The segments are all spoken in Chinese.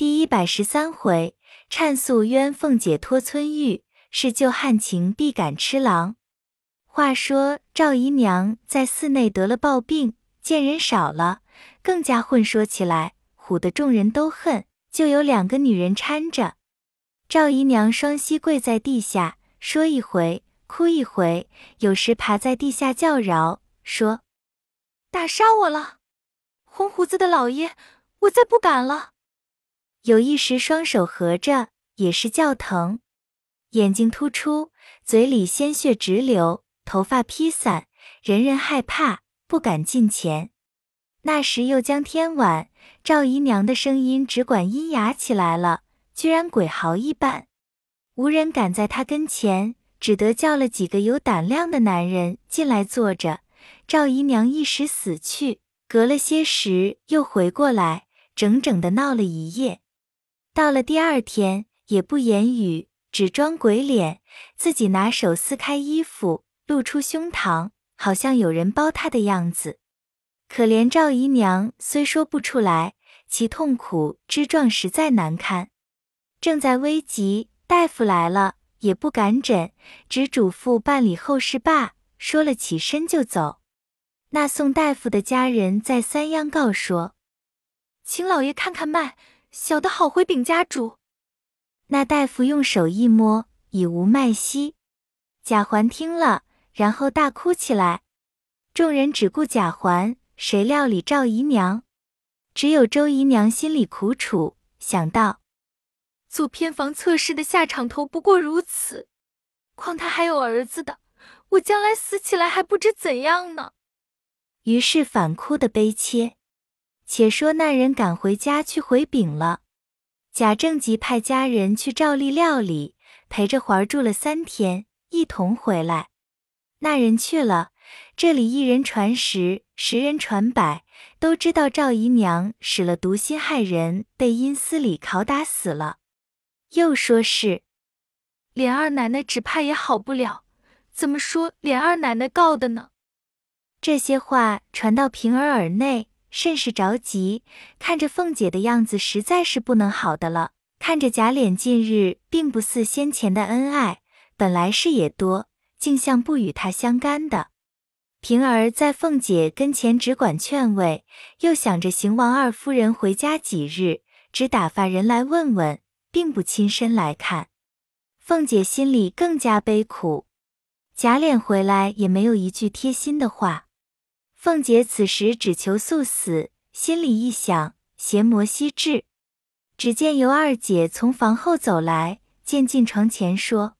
第一百十三回，忏诉冤凤姐托村玉，是旧汉情必赶痴郎。话说赵姨娘在寺内得了暴病，见人少了，更加混说起来，唬得众人都恨。就有两个女人搀着赵姨娘，双膝跪在地下，说一回，哭一回，有时爬在地下叫饶，说：“打杀我了，红胡子的老爷，我再不敢了。”有一时，双手合着，也是叫疼；眼睛突出，嘴里鲜血直流，头发披散，人人害怕，不敢近前。那时又将天晚，赵姨娘的声音只管阴哑起来了，居然鬼嚎一般，无人敢在她跟前，只得叫了几个有胆量的男人进来坐着。赵姨娘一时死去，隔了些时又回过来，整整的闹了一夜。到了第二天，也不言语，只装鬼脸，自己拿手撕开衣服，露出胸膛，好像有人包他的样子。可怜赵姨娘虽说不出来，其痛苦之状实在难堪。正在危急，大夫来了，也不敢诊，只嘱咐办理后事罢。说了起身就走。那宋大夫的家人再三央告说，请老爷看看脉。小的好回禀家主。那大夫用手一摸，已无脉息。贾环听了，然后大哭起来。众人只顾贾环，谁料理赵姨娘？只有周姨娘心里苦楚，想到做偏房侧室的下场头不过如此，况他还有儿子的，我将来死起来还不知怎样呢。于是反哭的悲切。且说那人赶回家去回禀了，贾政即派家人去照例料理，陪着环儿住了三天，一同回来。那人去了，这里一人传十，十人传百，都知道赵姨娘使了毒心害人，被阴司里拷打死了。又说是琏二奶奶只怕也好不了，怎么说琏二奶奶告的呢？这些话传到平儿耳内。甚是着急，看着凤姐的样子，实在是不能好的了。看着贾琏近日并不似先前的恩爱，本来事也多，竟像不与他相干的。平儿在凤姐跟前只管劝慰，又想着邢王二夫人回家几日，只打发人来问问，并不亲身来看。凤姐心里更加悲苦，贾琏回来也没有一句贴心的话。凤姐此时只求速死，心里一想，邪魔悉至。只见尤二姐从房后走来，见进床前说：“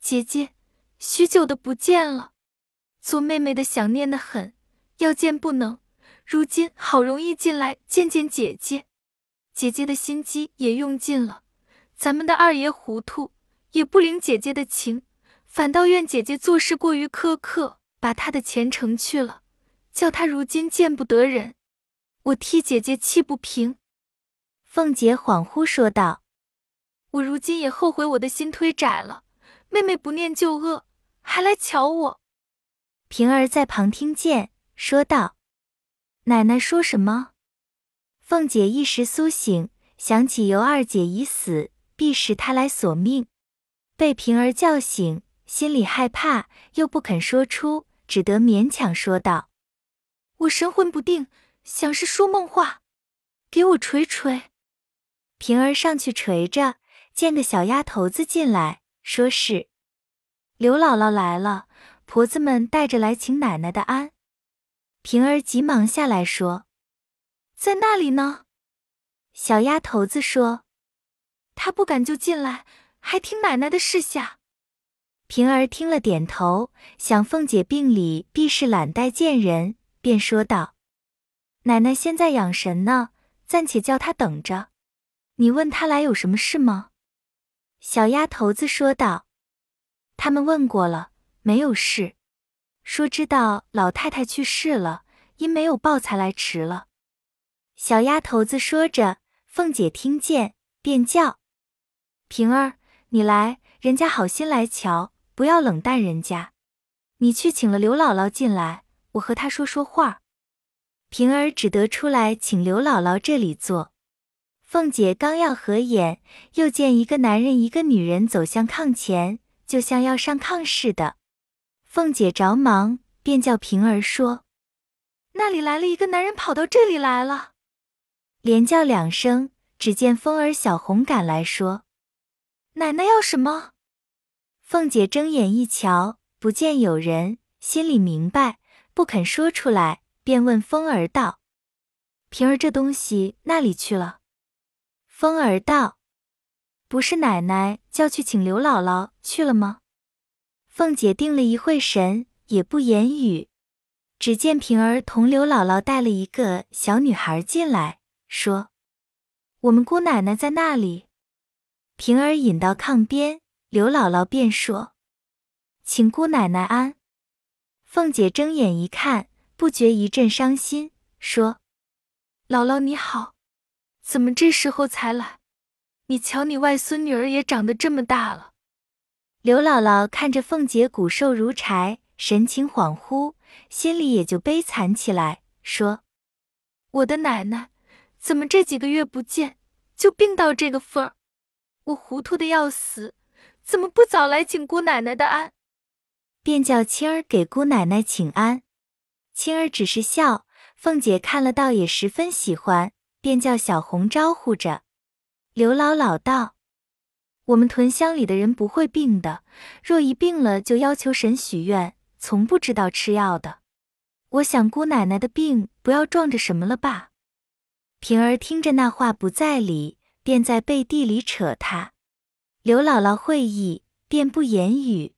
姐姐，许久的不见了，做妹妹的想念的很，要见不能。如今好容易进来见见姐姐，姐姐的心机也用尽了。咱们的二爷糊涂，也不领姐姐的情，反倒怨姐姐做事过于苛刻，把他的前程去了。”叫他如今见不得人，我替姐姐气不平。凤姐恍惚说道：“我如今也后悔我的心忒窄了。妹妹不念旧恶，还来瞧我。”平儿在旁听见，说道：“奶奶说什么？”凤姐一时苏醒，想起尤二姐已死，必是她来索命，被平儿叫醒，心里害怕，又不肯说出，只得勉强说道。我神魂不定，想是说梦话，给我捶捶。平儿上去捶着，见个小丫头子进来，说是刘姥姥来了，婆子们带着来请奶奶的安。平儿急忙下来说：“在那里呢？”小丫头子说：“她不敢就进来，还听奶奶的示下。”平儿听了点头，想凤姐病里必是懒怠见人。便说道：“奶奶现在养神呢，暂且叫她等着。你问她来有什么事吗？”小丫头子说道：“他们问过了，没有事，说知道老太太去世了，因没有报才来迟了。”小丫头子说着，凤姐听见，便叫：“平儿，你来，人家好心来瞧，不要冷淡人家。你去请了刘姥姥进来。”我和他说说话，平儿只得出来请刘姥姥这里坐。凤姐刚要合眼，又见一个男人一个女人走向炕前，就像要上炕似的。凤姐着忙，便叫平儿说：“那里来了一个男人，跑到这里来了。”连叫两声，只见凤儿、小红赶来说：“奶奶要什么？”凤姐睁眼一瞧，不见有人，心里明白，不肯说出来，便问凤儿道：“平儿，这东西那里去了？”风儿道：“不是奶奶叫去请刘姥姥去了吗？”凤姐定了一会神，也不言语。只见平儿同刘姥姥带了一个小女孩进来，说：“我们姑奶奶在那里。”平儿引到炕边，刘姥姥便说：“请姑奶奶安。”凤姐睁眼一看，不觉一阵伤心，说：“姥姥你好。”怎么这时候才来？你瞧，你外孙女儿也长得这么大了。刘姥姥看着凤姐骨瘦如柴，神情恍惚，心里也就悲惨起来，说：“我的奶奶怎么这几个月不见，就病到这个份儿？我糊涂的要死，怎么不早来请姑奶奶的安？”便叫青儿给姑奶奶请安。青儿只是笑，凤姐看了倒也十分喜欢。便叫小红招呼着刘姥姥道：“我们屯乡里的人不会病的，若一病了就要求神许愿，从不知道吃药的。我想姑奶奶的病不要撞着什么了吧？”平儿听着那话不在理，便在背地里扯他。刘姥姥会意，便不言语。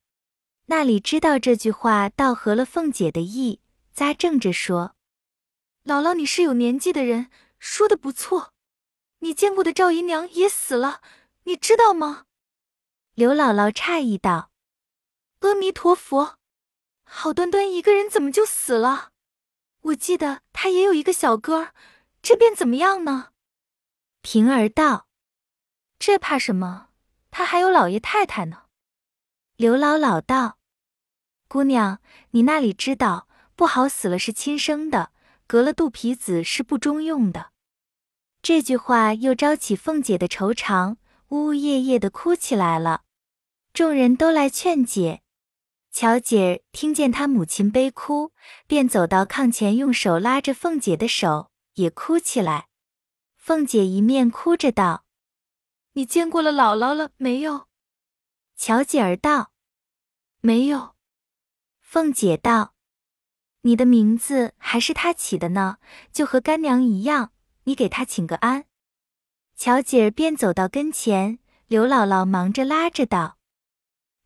那里知道这句话倒合了凤姐的意，咂正着说：“姥姥，你是有年纪的人。”说的不错，你见过的赵姨娘也死了，你知道吗？刘姥姥诧异道：“阿弥陀佛，好端端一个人怎么就死了？我记得她也有一个小哥，这便怎么样呢？”平儿道：“这怕什么？他还有老爷太太呢。”刘姥姥道：“姑娘，你那里知道？不好死了是亲生的。”隔了肚皮子是不中用的。这句话又招起凤姐的愁肠，呜呜咽咽的哭起来了。众人都来劝解，巧姐儿听见她母亲悲哭，便走到炕前，用手拉着凤姐的手，也哭起来。凤姐一面哭着道：“你见过了姥姥了没有？”巧姐儿道：“没有。”凤姐道。你的名字还是他起的呢，就和干娘一样。你给他请个安。巧姐儿便走到跟前，刘姥姥忙着拉着道：“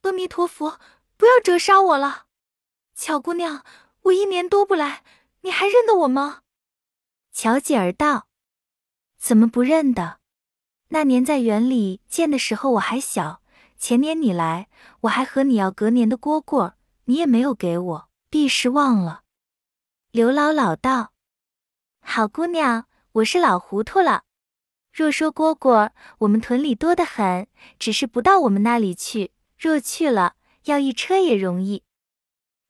阿弥陀佛，不要折杀我了。巧姑娘，我一年多不来，你还认得我吗？”巧姐儿道：“怎么不认得？那年在园里见的时候我还小，前年你来，我还和你要隔年的蝈蝈，你也没有给我，必是忘了。”刘姥姥道：“好姑娘，我是老糊涂了。若说蝈蝈，我们屯里多得很，只是不到我们那里去。若去了，要一车也容易。”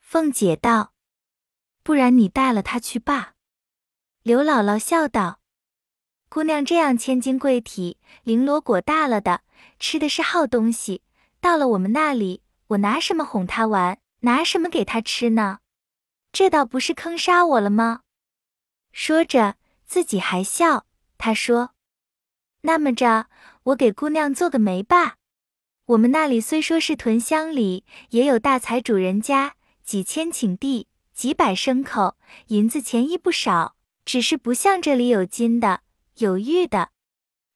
凤姐道：“不然你带了他去罢。”刘姥姥笑道：“姑娘这样千金贵体，绫罗裹大了的，吃的是好东西。到了我们那里，我拿什么哄他玩，拿什么给他吃呢？”这倒不是坑杀我了吗？说着，自己还笑。他说：“那么着，我给姑娘做个媒吧。我们那里虽说是屯乡里，也有大财主人家，几千顷地，几百牲口，银子钱亦不少。只是不像这里有金的，有玉的。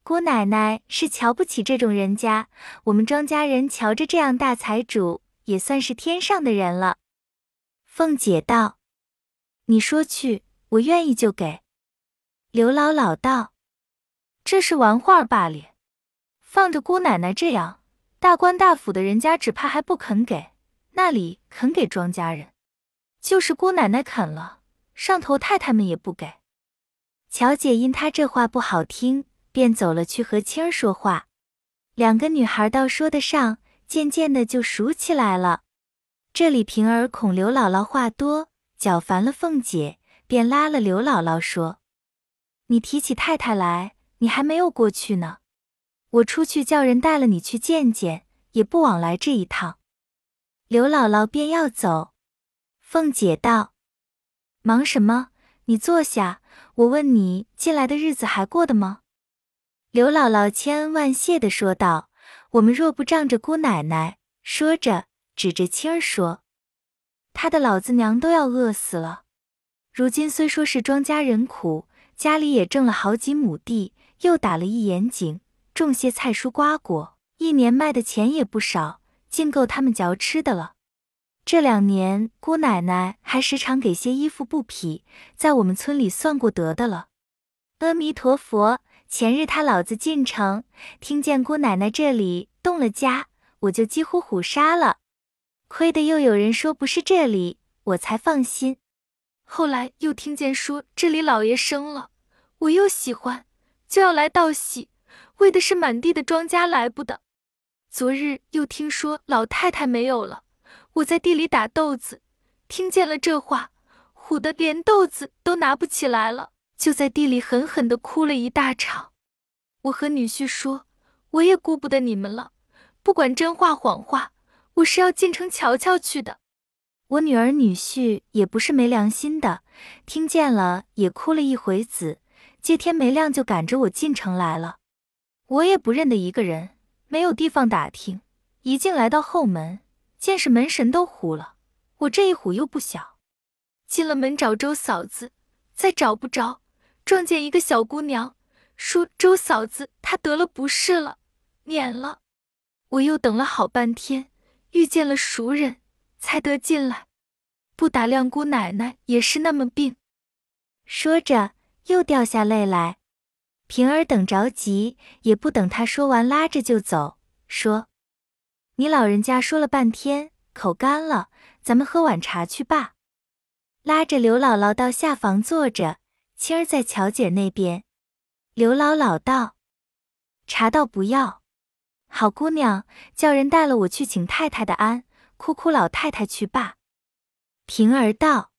姑奶奶是瞧不起这种人家。我们庄稼人瞧着这样大财主，也算是天上的人了。”凤姐道：“你说去，我愿意就给。”刘姥姥道：“这是玩话罢了，放着姑奶奶这样大官大府的人家，只怕还不肯给。那里肯给庄稼人，就是姑奶奶肯了，上头太太们也不给。”乔姐因她这话不好听，便走了去和青儿说话。两个女孩倒说得上，渐渐的就熟起来了。这里平儿恐刘姥姥话多，搅烦了凤姐，便拉了刘姥姥说：“你提起太太来，你还没有过去呢。我出去叫人带了你去见见，也不枉来这一趟。”刘姥姥便要走，凤姐道：“忙什么？你坐下。我问你，近来的日子还过得吗？”刘姥姥千恩万谢的说道：“我们若不仗着姑奶奶。”说着，指着青儿说：“他的老子娘都要饿死了。如今虽说是庄稼人苦，家里也挣了好几亩地，又打了一眼井，种些菜蔬瓜果，一年卖的钱也不少，尽够他们嚼吃的了。这两年，姑奶奶还时常给些衣服布匹，在我们村里算过得的了。阿弥陀佛。”前日他老子进城，听见姑奶奶这里动了家，我就几乎虎杀了。亏得又有人说不是这里，我才放心。后来又听见说这里老爷生了，我又喜欢，就要来道喜，为的是满地的庄稼来不得。昨日又听说老太太没有了，我在地里打豆子，听见了这话，唬得连豆子都拿不起来了。就在地里狠狠的哭了一大场。我和女婿说，我也顾不得你们了，不管真话谎话，我是要进城瞧瞧去的。我女儿女婿也不是没良心的，听见了也哭了一回子，接天没亮就赶着我进城来了。我也不认得一个人，没有地方打听，一进来到后门，见是门神都唬了。我这一唬又不小，进了门找周嫂子，再找不着。撞见一个小姑娘，说周嫂子她得了不是了，免了。我又等了好半天，遇见了熟人，才得进来。不打量姑奶奶也是那么病。说着又掉下泪来。平儿等着急，也不等他说完，拉着就走，说：“你老人家说了半天，口干了，咱们喝碗茶去吧。”拉着刘姥姥到下房坐着。青儿在乔姐那边，刘姥姥道：“茶倒不要，好姑娘，叫人带了我去请太太的安，哭哭老太太去罢。”平儿道：“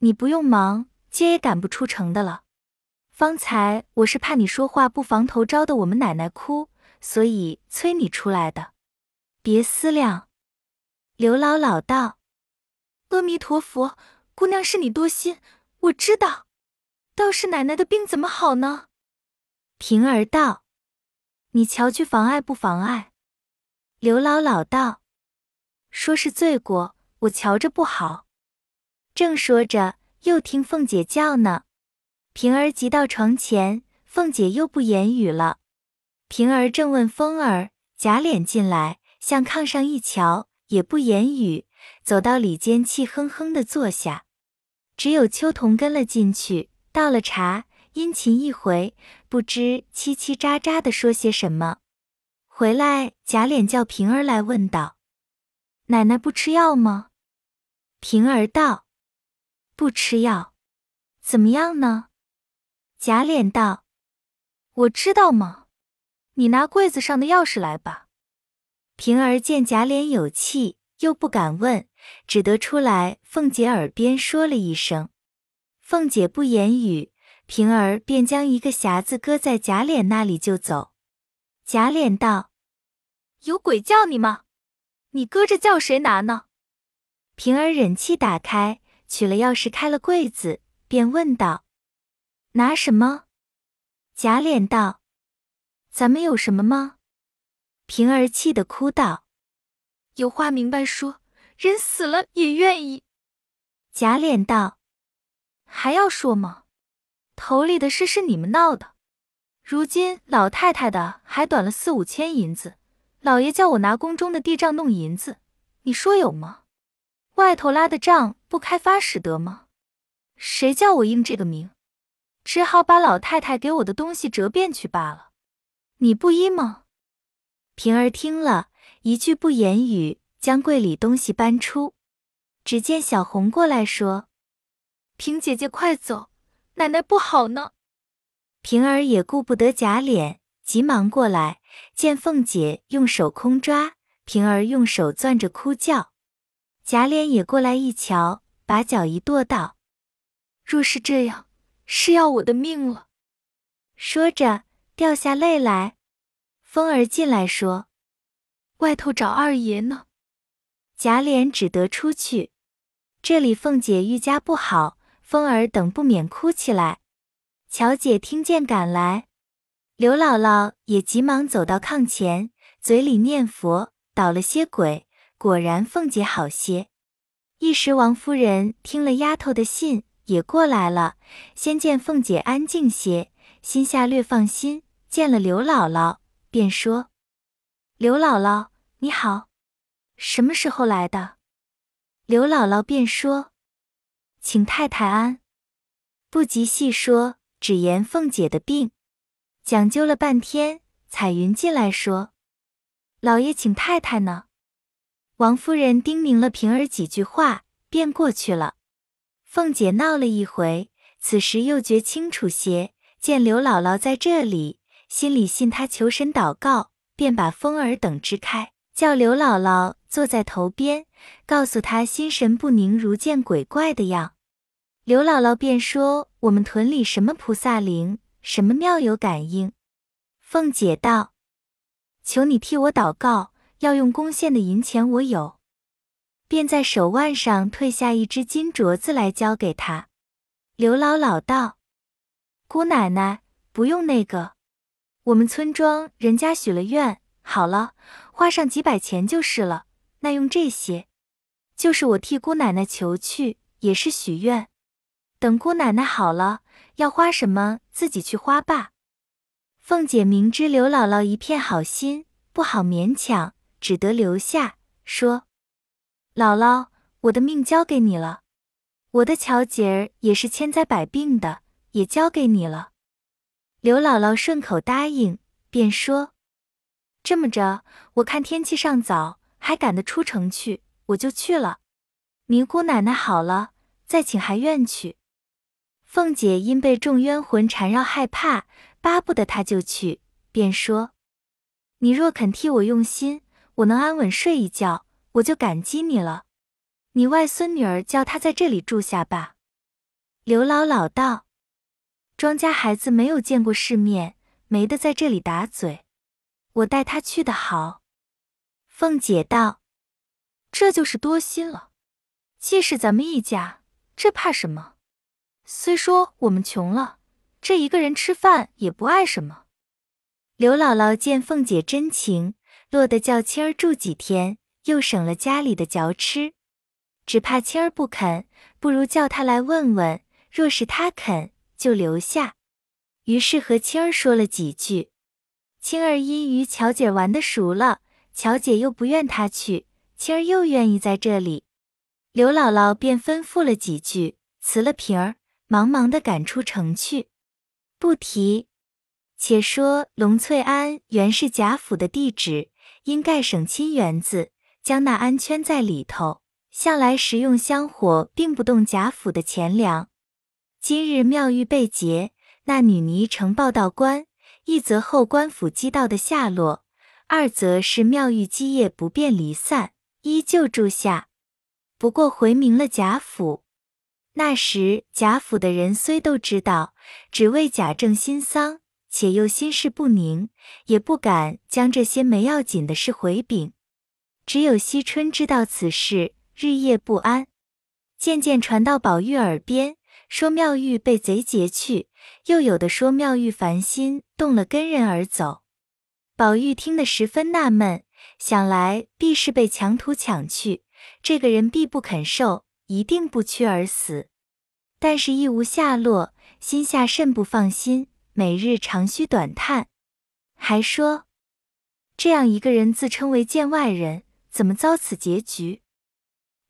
你不用忙，接也赶不出城的了。方才我是怕你说话不防头，招的我们奶奶哭，所以催你出来的，别思量。”刘姥姥道：“阿弥陀佛，姑娘是你多心，我知道。”倒是奶奶的病怎么好呢？平儿道：“你瞧去妨碍不妨碍？”刘姥姥道：“说是罪过，我瞧着不好。”正说着，又听凤姐叫呢。平儿急到床前，凤姐又不言语了。平儿正问风儿，贾琏进来，向炕上一瞧，也不言语，走到里间，气哼哼的坐下。只有秋桐跟了进去。倒了茶，殷勤一回，不知叽叽喳喳的说些什么。回来，贾琏叫平儿来问道：“奶奶不吃药吗？”平儿道：“不吃药，怎么样呢？”贾琏道：“我知道吗？你拿柜子上的钥匙来吧。”平儿见贾琏有气，又不敢问，只得出来，凤姐耳边说了一声。凤姐不言语，平儿便将一个匣子搁在贾琏那里就走。贾琏道：“有鬼叫你吗？你搁着叫谁拿呢？”平儿忍气打开，取了钥匙开了柜子，便问道：“拿什么？”贾琏道：“咱们有什么吗？”平儿气得哭道：“有话明白说，人死了也愿意。”贾琏道。还要说吗？头里的事是你们闹的，如今老太太的还短了四五千银子，老爷叫我拿宫中的地账弄银子，你说有吗？外头拉的账不开发使得吗？谁叫我应这个名，只好把老太太给我的东西折变去罢了。你不依吗？平儿听了一句不言语，将柜里东西搬出，只见小红过来说。平姐姐，快走！奶奶不好呢。平儿也顾不得贾琏，急忙过来，见凤姐用手空抓，平儿用手攥着哭叫。贾琏也过来一瞧，把脚一跺，道：“若是这样，是要我的命了。”说着，掉下泪来。风儿进来说：“外头找二爷呢。”贾琏只得出去。这里凤姐愈加不好，风儿等不免哭起来。巧姐听见赶来，刘姥姥也急忙走到炕前，嘴里念佛，捣了些鬼，果然凤姐好些。一时王夫人听了丫头的信，也过来了，先见凤姐安静些，心下略放心。见了刘姥姥，便说：“刘姥姥，你好，什么时候来的？”刘姥姥便说：“请太太安。”不及细说，只言凤姐的病，讲究了半天。彩云进来说：“老爷请太太呢。”王夫人叮咛了平儿几句话，便过去了。凤姐闹了一回，此时又觉清楚些，见刘姥姥在这里，心里信她求神祷告，便把风儿等支开，叫刘姥姥坐在头边，告诉她心神不宁，如见鬼怪的样。刘姥姥便说：“我们屯里什么菩萨灵，什么庙有感应。”凤姐道：“求你替我祷告，要用贡献的银钱，我有。”便在手腕上褪下一只金镯子来交给他。刘姥姥道：“姑奶奶不用那个，我们村庄人家许了愿，好了，花上几百钱就是了。那用这些，就是我替姑奶奶求去，也是许愿。等姑奶奶好了，要花什么自己去花吧。”凤姐明知刘姥姥一片好心，不好勉强，只得留下说。姥姥，我的命交给你了，我的巧姐儿也是千灾百病的，也交给你了。刘姥姥顺口答应，便说：“这么着，我看天气尚早，还赶得出城去，我就去了。尼姑奶奶好了，再请还愿去。”凤姐因被众冤魂缠绕，害怕，巴不得她就去，便说：“你若肯替我用心，我能安稳睡一觉。”我就感激你了，你外孙女儿叫她在这里住下吧。刘姥姥道：“庄家孩子没有见过世面，没得在这里打嘴，我带她去的好。”凤姐道：“这就是多心了。既是咱们一家，这怕什么？虽说我们穷了，这一个人吃饭也不碍什么。”刘姥姥见凤姐真情，落得叫青儿住几天。又省了家里的嚼吃，只怕青儿不肯，不如叫他来问问。若是他肯，就留下。于是和青儿说了几句。青儿因与巧姐玩的熟了，巧姐又不愿他去，青儿又愿意在这里。刘姥姥便吩咐了几句，辞了平儿，忙忙的赶出城去。不提，且说龙翠庵原是贾府的地址，因盖省亲园子。将那庵圈在里头，向来食用香火，并不动贾府的钱粮。今日妙玉被劫，那女尼呈报到官，一则后官府缉盗的下落，二则是妙玉基业不便离散，依旧住下。不过回明了贾府，那时贾府的人虽都知道，只为贾政心丧，且又心事不宁，也不敢将这些没要紧的事回禀。只有惜春知道此事，日夜不安。渐渐传到宝玉耳边，说妙玉被贼劫去，又有的说妙玉烦心动了跟人而走。宝玉听得十分纳闷，想来必是被强徒抢去，这个人必不肯受，一定不屈而死。但是亦无下落，心下甚不放心，每日长吁短叹，还说这样一个人自称为见外人。怎么遭此结局？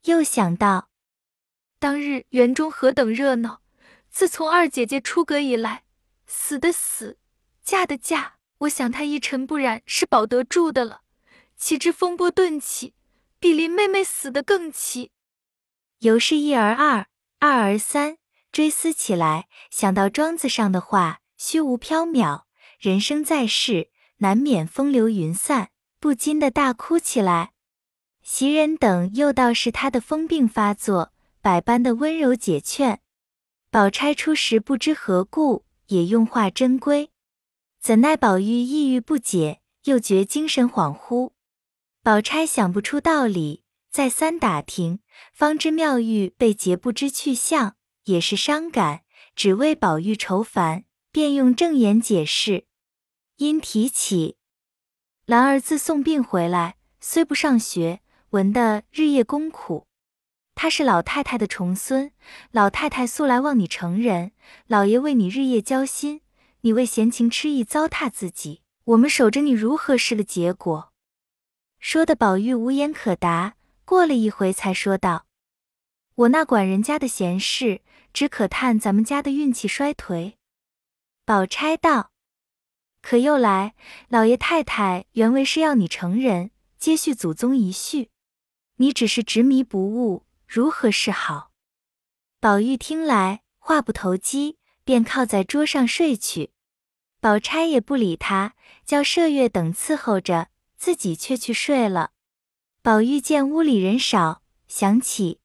又想到当日园中何等热闹，自从二姐姐出阁以来，死的死，嫁的嫁，我想她一尘不染是保得住的了。岂知风波顿起，比林妹妹死的更奇。由是一而二，二而三，追思起来，想到庄子上的话，虚无缥缈，人生在世，难免风流云散，不禁的大哭起来。袭人等又道是他的疯病发作，百般的温柔解劝。宝钗初时不知何故，也用话真规。怎奈宝玉抑郁不解，又觉精神恍惚。宝钗想不出道理，再三打听，方知妙玉被劫不知去向，也是伤感，只为宝玉愁烦，便用正言解释。因提起兰儿自送病回来，虽不上学，闻得日夜功苦。他是老太太的重孙，老太太素来望你成人，老爷为你日夜交心，你为闲情痴意糟蹋自己，我们守着你如何是个结果？说的宝玉无言可答，过了一回才说道：“我那管人家的闲事，只可叹咱们家的运气衰颓。”宝钗道：“可又来，老爷太太原为是要你成人，接续祖宗遗绪，你只是执迷不悟，如何是好？”宝玉听来话不投机，便靠在桌上睡去。宝钗也不理他，叫麝月等伺候着。自己却去睡了。宝玉见屋里人少，想起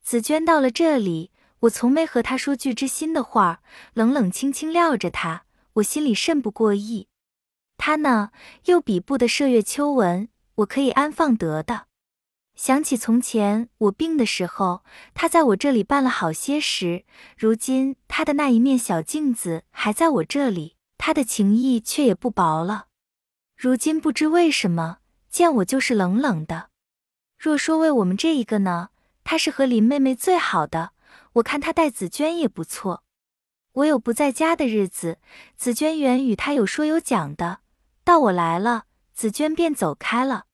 紫娟到了这里，我从没和她说句知心的话，冷冷清清撂着她，我心里甚不过意。她呢，又比不得麝月、秋纹，我可以安放得的。想起从前我病的时候，她在我这里办了好些时，如今她的那一面小镜子还在我这里，她的情谊却也不薄了。如今不知为什么见我就是冷冷的。若说为我们这一个呢，她是和林妹妹最好的。我看她待紫娟也不错。我有不在家的日子，紫娟原与她有说有讲的。到我来了，紫娟便走开了。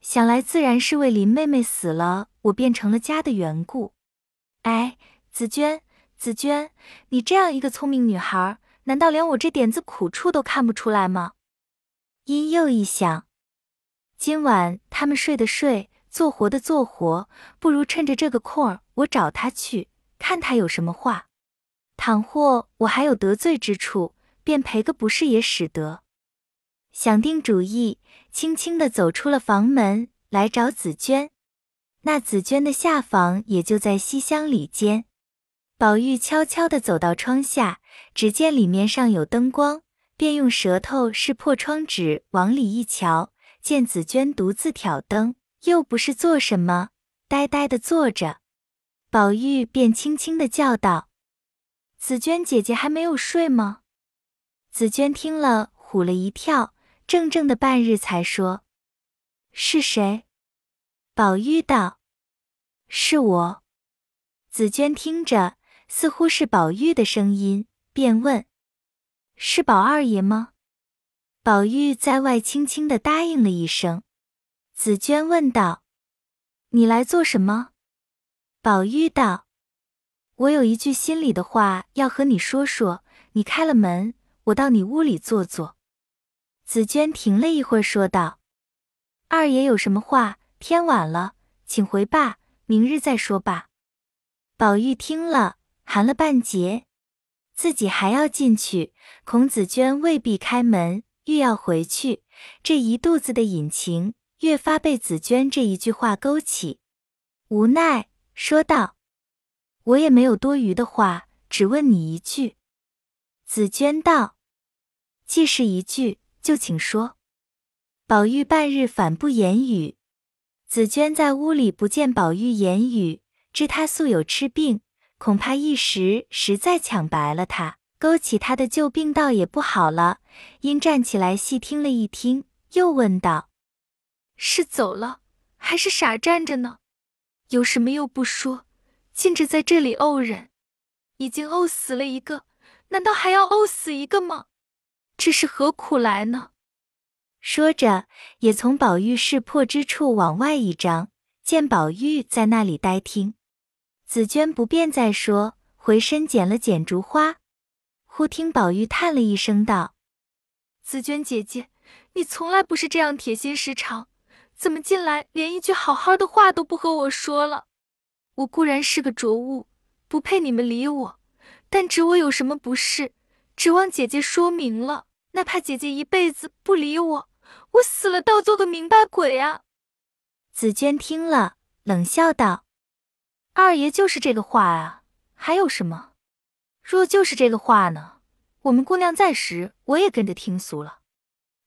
想来自然是为林妹妹死了，我便成了家的缘故。哎，紫娟，紫娟，你这样一个聪明女孩，难道连我这点子苦处都看不出来吗？因又一想，今晚他们睡的睡，做活的做活，不如趁着这个空儿，我找他去，看他有什么话。倘或我还有得罪之处，便赔个不是也使得。想定主意，轻轻的走出了房门，来找紫娟。那紫娟的下房也就在西厢里间。宝玉悄悄的走到窗下，只见里面上有灯光。便用舌头试破窗纸，往里一瞧，见紫娟独自挑灯，又不是做什么，呆呆的坐着。宝玉便轻轻的叫道：“紫娟姐姐还没有睡吗？”紫娟听了，唬了一跳，怔怔的半日，才说：“是谁？”宝玉道：“是我。”紫娟听着，似乎是宝玉的声音，便问。是宝二爷吗？宝玉在外轻轻的答应了一声。紫娟问道：“你来做什么？”宝玉道：“我有一句心里的话要和你说说。你开了门，我到你屋里坐坐。”紫娟停了一会儿，说道：“二爷有什么话？天晚了，请回罢，明日再说吧。”宝玉听了，寒了半截。自己还要进去，孔紫娟未必开门，欲要回去，这一肚子的隐情越发被紫娟这一句话勾起，无奈说道：“我也没有多余的话，只问你一句。”紫娟道：“既是一句，就请说。”宝玉半日反不言语，紫娟在屋里不见宝玉言语，知他素有痴病。恐怕一时实在抢白了他，勾起他的旧病，倒也不好了。因站起来细听了一听，又问道：“是走了，还是傻站着呢？有什么又不说，尽着在这里怄人？已经怄死了一个，难道还要怄死一个吗？这是何苦来呢？”说着，也从宝玉识破之处往外一张，见宝玉在那里呆听。紫娟不便再说，回身捡了捡竹花。忽听宝玉叹了一声，道：“紫娟姐姐，你从来不是这样铁心石肠，怎么进来连一句好好的话都不和我说了？我固然是个浊物，不配你们理我，但指我有什么不是，指望姐姐说明了，哪怕姐姐一辈子不理我，我死了倒做个明白鬼啊！”紫娟听了，冷笑道。二爷就是这个话啊，还有什么？若就是这个话呢，我们姑娘在时，我也跟着听俗了。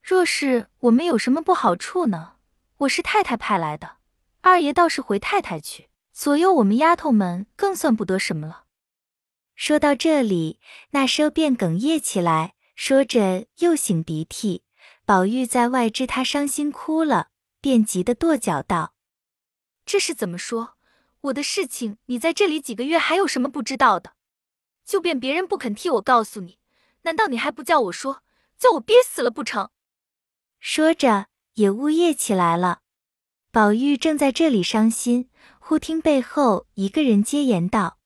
若是我们有什么不好处呢？我是太太派来的，二爷倒是回太太去，左右我们丫头们更算不得什么了。说到这里，那奢便哽咽起来，说着又擤鼻涕。宝玉在外知他伤心哭了，便急得跺脚道：“这是怎么说？我的事情你在这里几个月还有什么不知道的？就便别人不肯替我告诉你，难道你还不叫我说，叫我憋死了不成？”说着也呜咽起来了。宝玉正在这里伤心，忽听背后一个人接言道。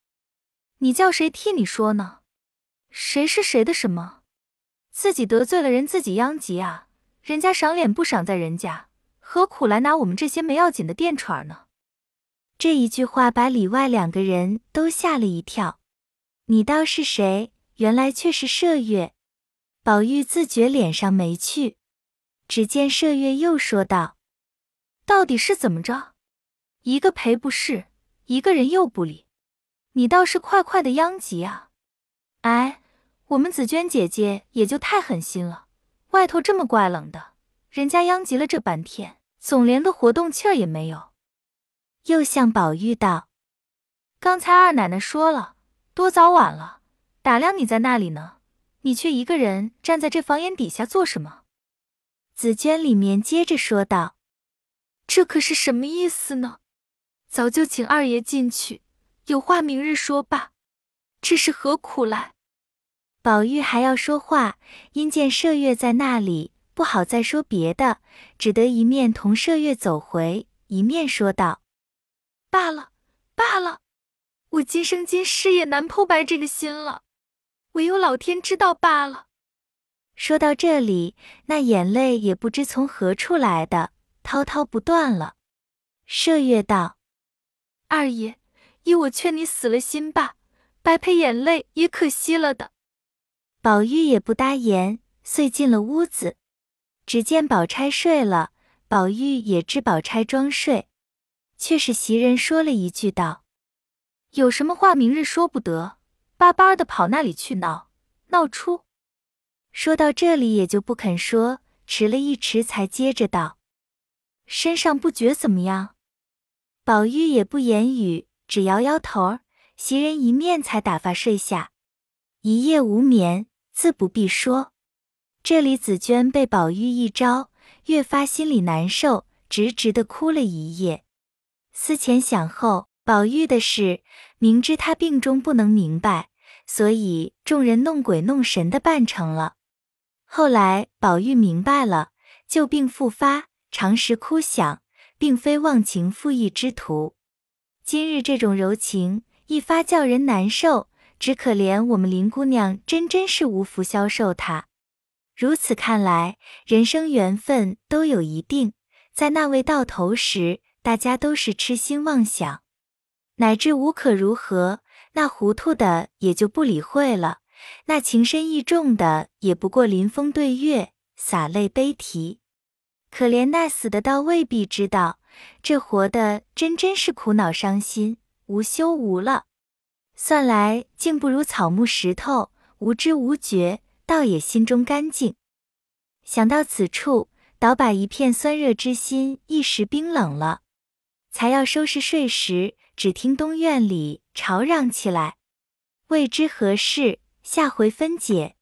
你叫谁替你说呢？谁是谁的什么？自己得罪了人，自己殃及啊！人家赏脸不赏在人家，何苦来拿我们这些没要紧的垫喘呢？这一句话把里外两个人都吓了一跳。你道是谁？原来却是麝月。宝玉自觉脸上没趣，只见麝月又说道：“到底是怎么着？一个赔不是，一个人又不理。”你倒是快快的殃及啊！哎，我们紫娟姐姐也就太狠心了。外头这么怪冷的，人家殃及了这半天，总连个活动气儿也没有。又向宝玉道：“刚才二奶奶说了，多早晚了，打量你在那里呢，你却一个人站在这房檐底下做什么？”紫娟里面接着说道：“这可是什么意思呢？早就请二爷进去。”有话明日说罢，这是何苦来？宝玉还要说话，因见麝月在那里，不好再说别的，只得一面同麝月走回，一面说道：“罢了，罢了，我今生今世也难剖白这个心了，唯有老天知道罢了。”说到这里，那眼泪也不知从何处来的，滔滔不断了。麝月道：“二爷。”依我劝你死了心吧，白赔眼泪也可惜了的。宝玉也不答言，遂进了屋子。只见宝钗睡了，宝玉也知宝钗装睡，却是袭人说了一句道：“有什么话明日说不得，巴巴的跑那里去闹，闹出。”说到这里也就不肯说，迟了一迟才接着道：“身上不觉怎么样？”宝玉也不言语。只摇摇头儿，袭人一面才打发睡下，一夜无眠，自不必说。这里紫娟被宝玉一招，越发心里难受，直直的哭了一夜。思前想后，宝玉的事明知他病中不能明白，所以众人弄鬼弄神的办成了。后来宝玉明白了，旧病复发，常时哭响，并非忘情负义之徒。今日这种柔情一发，叫人难受。只可怜我们林姑娘，真真是无福消受他。如此看来，人生缘分都有一定，在那位到头时，大家都是痴心妄想，乃至无可如何。那糊涂的也就不理会了，那情深意重的也不过临风对月，洒泪悲啼。可怜那死的，倒未必知道。这活的真真是苦恼伤心，无休无了。算来竟不如草木石头，无知无觉，倒也心中干净。想到此处，倒把一片酸热之心一时冰冷了。才要收拾睡时，只听东院里吵嚷起来，未知何事，下回分解。